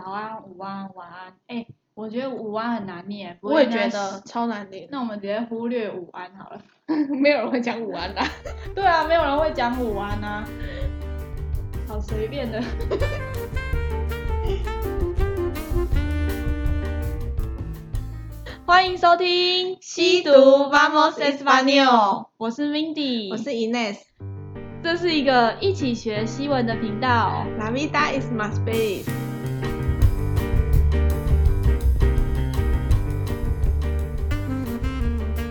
早安、午安、晚安。哎、欸，我觉得午安很难念，我也觉得超难念。那我们直接忽略午安好了，没有人会讲午安的。对啊，没有人会讲午安啊。好随便的。欢迎收听西毒 Vamos Español，我是 Mindy，我是 Ines。这是一个一起学西文的频道。La vida is más feliz。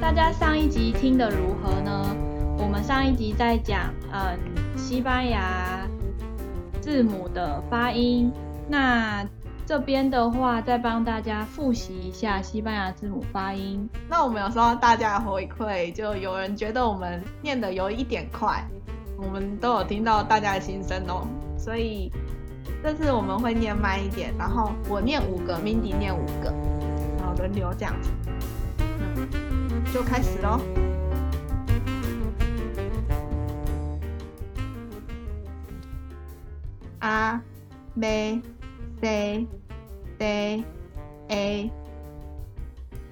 大家上一集听得如何呢？我们上一集在讲嗯西班牙字母的发音，那这边的话再帮大家复习一下西班牙字母发音。那我们有收到大家的回馈，就有人觉得我们念得有一点快。我们都有听到大家的心声哦，所以这次我们会念慢一点，然后我念五个，Mindy 念五个，然后轮流这样子，嗯，就开始喽。A B C D E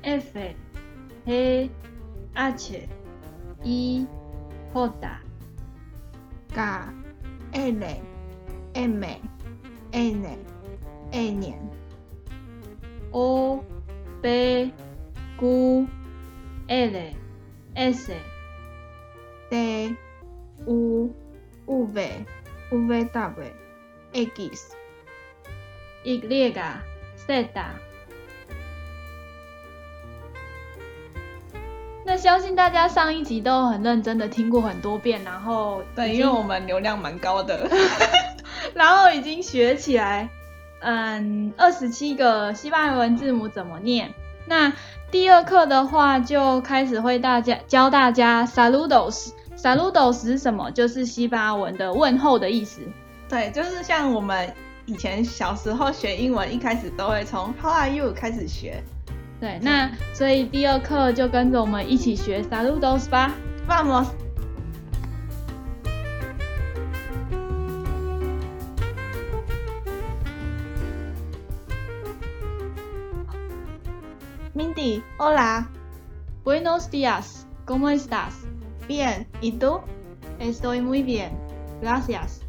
F G H I J K L M N N O P Q R S T U V W X Y Z。那相信大家上一集都很认真的听过很多遍，然后对，因为我们流量蛮高的，然后已经学起来，嗯，二十七个西班牙文字母怎么念。那第二课的话就开始会大家教大家 Saludos，Saludos 是什么？就是西班牙文的问候的意思。对，就是像我们以前小时候学英文，一开始都会从 How are you 开始学。对，那所以第二课就跟着我们一起学 Saludos 吧，Vamos。Mindy，Hola，Buenos días，¿Cómo estás？Bien，¿y tú？Estoy muy bien，gracias。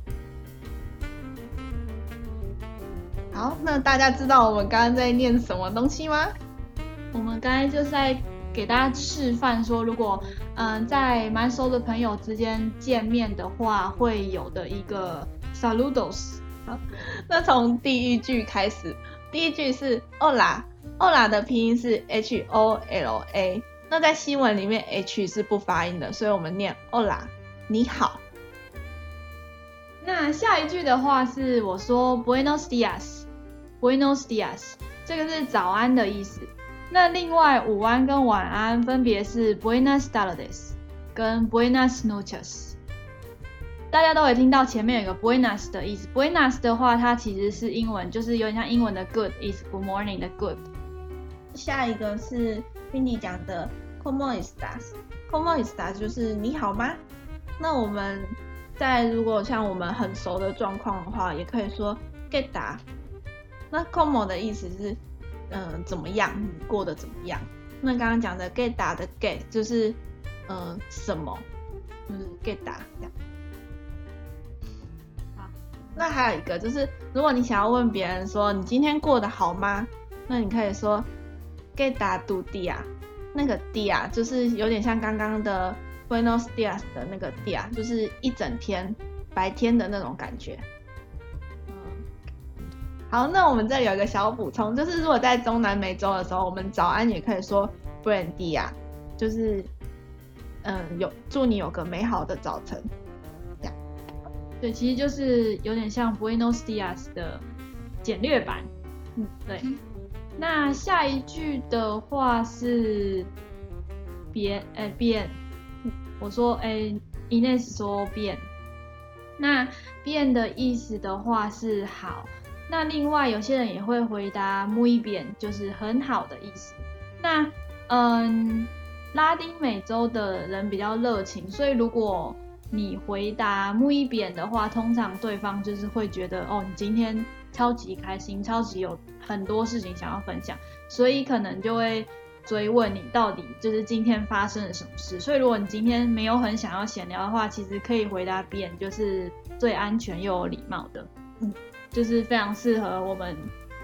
好，那大家知道我们刚刚在念什么东西吗？我们刚才就是在给大家示范说，如果嗯在蛮熟的朋友之间见面的话，会有的一个 Saludos。好，那从第一句开始，第一句是 Hola 的拼音是 H O L A。那在西文里面 H 是不发音的，所以我们念 Hola，你好。那下一句的话是我说 Buenos dias，Buenos dias 这个是早安的意思。那另外午安跟晚安分别是 Buenas tardes 跟 Buenas noches，大家都会听到前面有个 Buenas 的意思。Buenas 的话，它其实是英文，就是有点像英文的 Good is Good morning 的 Good。下一个是 Mindy 讲的 Como estás？Como estás 就是你好吗？那我们在如果像我们很熟的状况的话，也可以说 ¿Qué tal？那 Como 的意思是。嗯、怎么样？你过得怎么样？那刚刚讲的 ¿Qué tal 的 ¿Qué 就是，嗯、什么？就是 ¿Qué tal 这样。好，那还有一个就是，如果你想要问别人说你今天过得好吗？那你可以说 ¿Qué tal tu día？那个 día 就是有点像刚刚的 Buenos Dias 的那个 día，就是一整天白天的那种感觉。好，那我们这里有一个小补充，就是如果在中南美洲的时候，我们早安也可以说 Buen dia，就是嗯，有祝你有个美好的早晨，这样。对，其实就是有点像 Buenos Dias 的简略版。嗯，对。那下一句的话是 bien，哎 bien，我说哎 Ines 说变那变的意思的话是好。那另外有些人也会回答 muy bien，就是很好的意思。那嗯，拉丁美洲的人比较热情，所以如果你回答 muy bien 的话，通常对方就是会觉得哦，你今天超级开心，超级有很多事情想要分享，所以可能就会追问你到底就是今天发生了什么事。所以如果你今天没有很想要闲聊的话，其实可以回答别人，就是最安全又有礼貌的，嗯，就是非常适合我们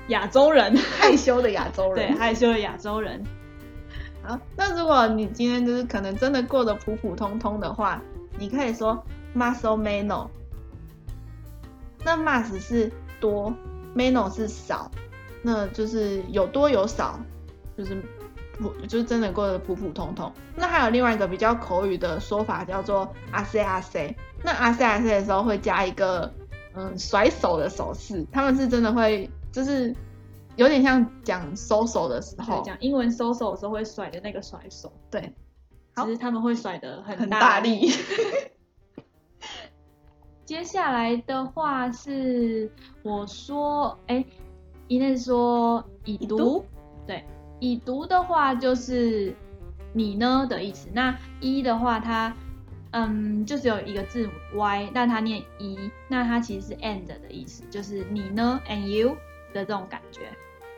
亚洲人 害羞的亚洲人，对，害羞的亚洲人。好，那如果你今天就是可能真的过得普普通通的话，你可以说 más o menos。那 más 是多，menos 是少，那就是有多有少，就是普，就是真的过得普普通通。那还有另外一个比较口语的说法叫做 así así。那 así así 的时候会加一个嗯甩手的手势，他们是真的会就是。有点像讲收手的时候，讲英文收手的时候会甩的那个甩手，对，其实他们会甩的很大力。接下来的话是我说，哎，应该是说已读，已读对，已读的话就是你呢的意思。那一的话，它嗯，就是有一个字母 y，但它念一，那它其实是 and 的意思，就是你呢 and you。的这种感觉，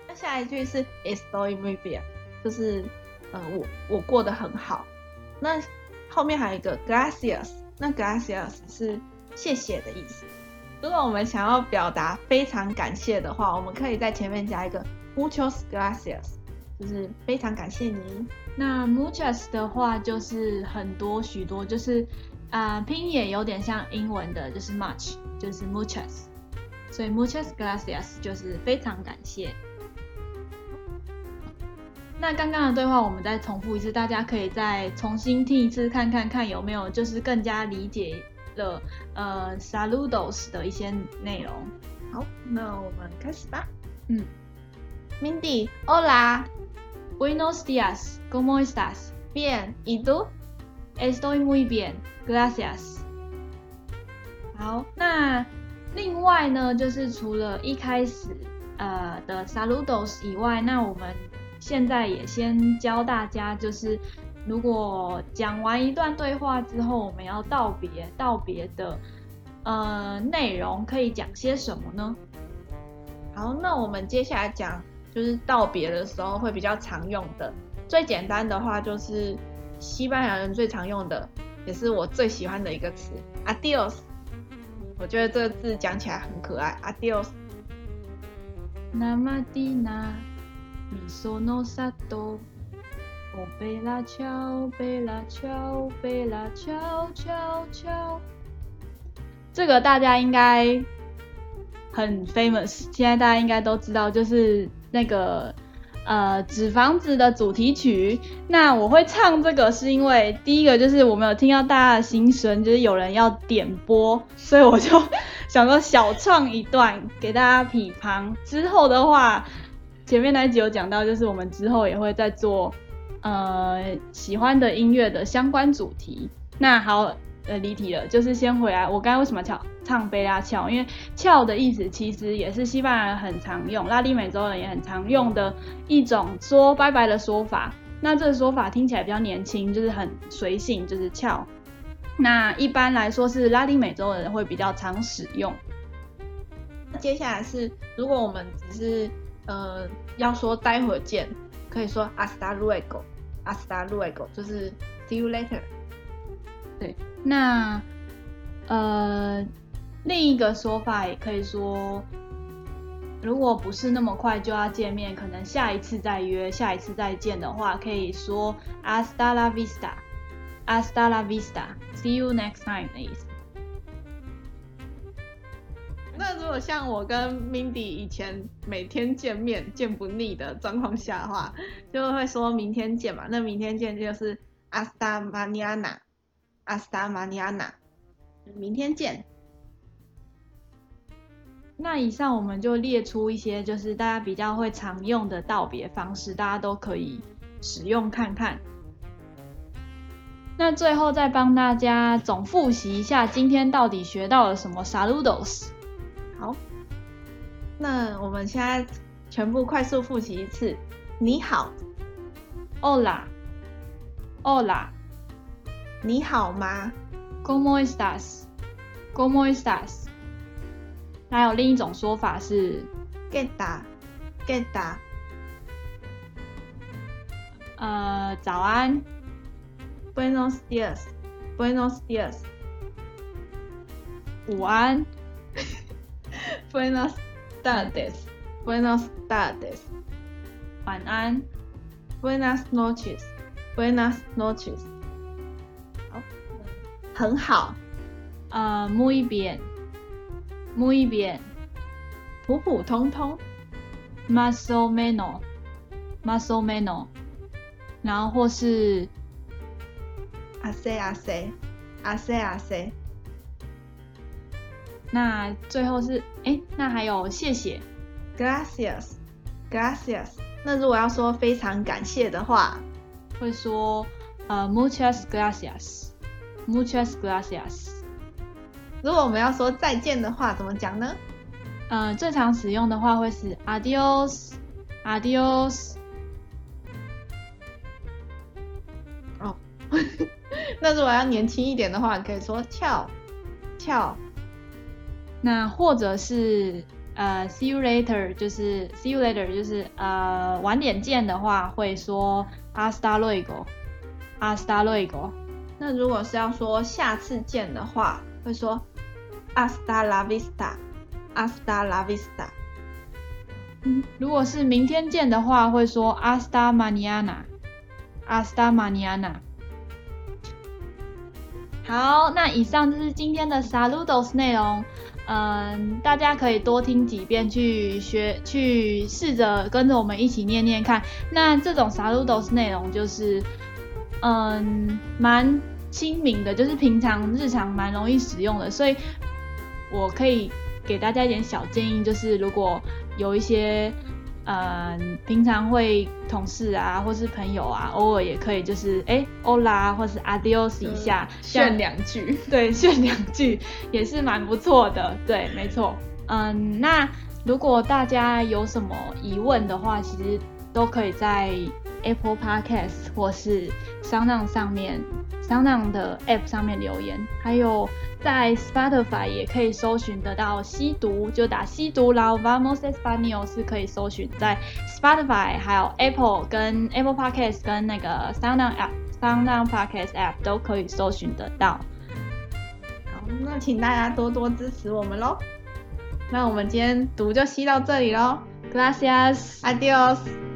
那下一句是 Estoy muy bien，就是呃我我过得很好。那后面还有一个 Gracias，那 Gracias 是谢谢的意思。如果我们想要表达非常感谢的话，我们可以在前面加一个 Muchas gracias，就是非常感谢你。那 Muchas 的话就是很多许多，就是啊、拼也有点像英文的，就是 much，就是 Muchas。所以 muchas gracias 就是非常感谢。那刚刚的对话我们再重复一次，大家可以再重新听一次，看看看有没有就是更加理解了呃 saludos 的一些内容。好，那我们开始吧。嗯，Mindy，Hola，Buenos días，¿Cómo estás？Bien，¿y tú？Estoy muy bien，gracias。好，那。另外呢，就是除了一开始呃的 Saludos 以外，那我们现在也先教大家，就是如果讲完一段对话之后，我们要道别，道别的呃内容可以讲些什么呢？好，那我们接下来讲就是道别的时候会比较常用的，最简单的话就是西班牙人最常用的，也是我最喜欢的一个词，Adios。我觉得这个字讲起来很可爱，Adios。Namadina, mi sonosato, o bella ciao, bella ciao, bella ciao, ciao, ciao。这个大家应该很 famous，现在大家应该都知道，就是那个。呃，纸房子的主题曲。那我会唱这个，是因为第一个就是我没有听到大家的心声，就是有人要点播，所以我就想说小唱一段给大家匹旁。之后的话，前面那一集有讲到，就是我们之后也会再做呃喜欢的音乐的相关主题。那好。呃，离题了，就是先回来。我刚才为什么唱唱贝拉翘？因为翘的意思其实也是西班牙人很常用，拉丁美洲人也很常用的一种说拜拜的说法。那这个说法听起来比较年轻，就是很随性，就是翘。那一般来说是拉丁美洲人会比较常使用。接下来是，如果我们只是呃要说待会儿见，可以说 hasta 阿斯达路埃格就是 see you later。对。那，呃，另一个说法也可以说，如果不是那么快就要见面，可能下一次再约，下一次再见的话，可以说 hasta la vista，hasta la vista，see you next time 的意思。那如果像我跟 Mindy 以前每天见面见不腻的状况下的话，就会说明天见嘛。那明天见就是 “Asta mañana”，“Asta mañana，明天见。那以上我们就列出一些，就是大家比较会常用的道别方式，大家都可以使用看看。那最后再帮大家总复习一下，今天到底学到了什么？Saludos。好，那我们现在全部快速复习一次。你好，Hola，Hola。你好吗？¿Cómo estás? ¿Cómo estás? 还有另一种说法是 get 打 get 打。呃，早安，Buenos dias，Buenos dias。午安，Buenas tardes，Buenas tardes。晚安，Buenas noches，Buenas noches。好，很好。呃，muy bien，muy bien。普普通通，más o menos，más o menos。然后或是，así así，así así。那最后是，哎，那还有谢谢，gracias，gracias。那如果要说非常感谢的话，会说，呃，muchas gracias，muchas gracias。如果我们要说再见的话，怎么讲呢？呃，最常使用的话会是 adios，adios。哦 那如果要年轻一点的话，可以说翘翘。那或者是呃，see you later，就是 see you later，就是呃，晚点见的话会说 hasta luego，hasta luego。那如果是要说下次见的话，会说 hasta la vista，hasta la vista。如果是明天见的话，会说 hasta mañana，hasta mañana。好，那以上就是今天的 Saludos 内容。嗯，大家可以多听几遍，去学，去试着跟着我们一起念念看。那这种 Saludos 内容就是，嗯，蛮亲民的，就是平常日常蛮容易使用的。所以，我可以给大家一点小建议，就是如果有一些。嗯，平常会同事啊，或是朋友啊，偶尔也可以就是哎，Hola 或是 Adios 一下，炫两句，对，炫两句也是蛮不错的，对，没错。嗯，那如果大家有什么疑问的话，其实都可以在 Apple Podcast 或是 SoundOn 上面。SoundOn 的 App 上面留言，还有在 Spotify 也可以搜寻得到吸毒，就打吸毒，然后 Vamos Español 是可以搜寻在 Spotify，还有 Apple 跟 Apple Podcast 跟那个 SoundOn App、SoundOn Podcast App 都可以搜寻得到。好，那请大家多多支持我们喽。那我们今天读就吸到这里喽，Gracias，Adios。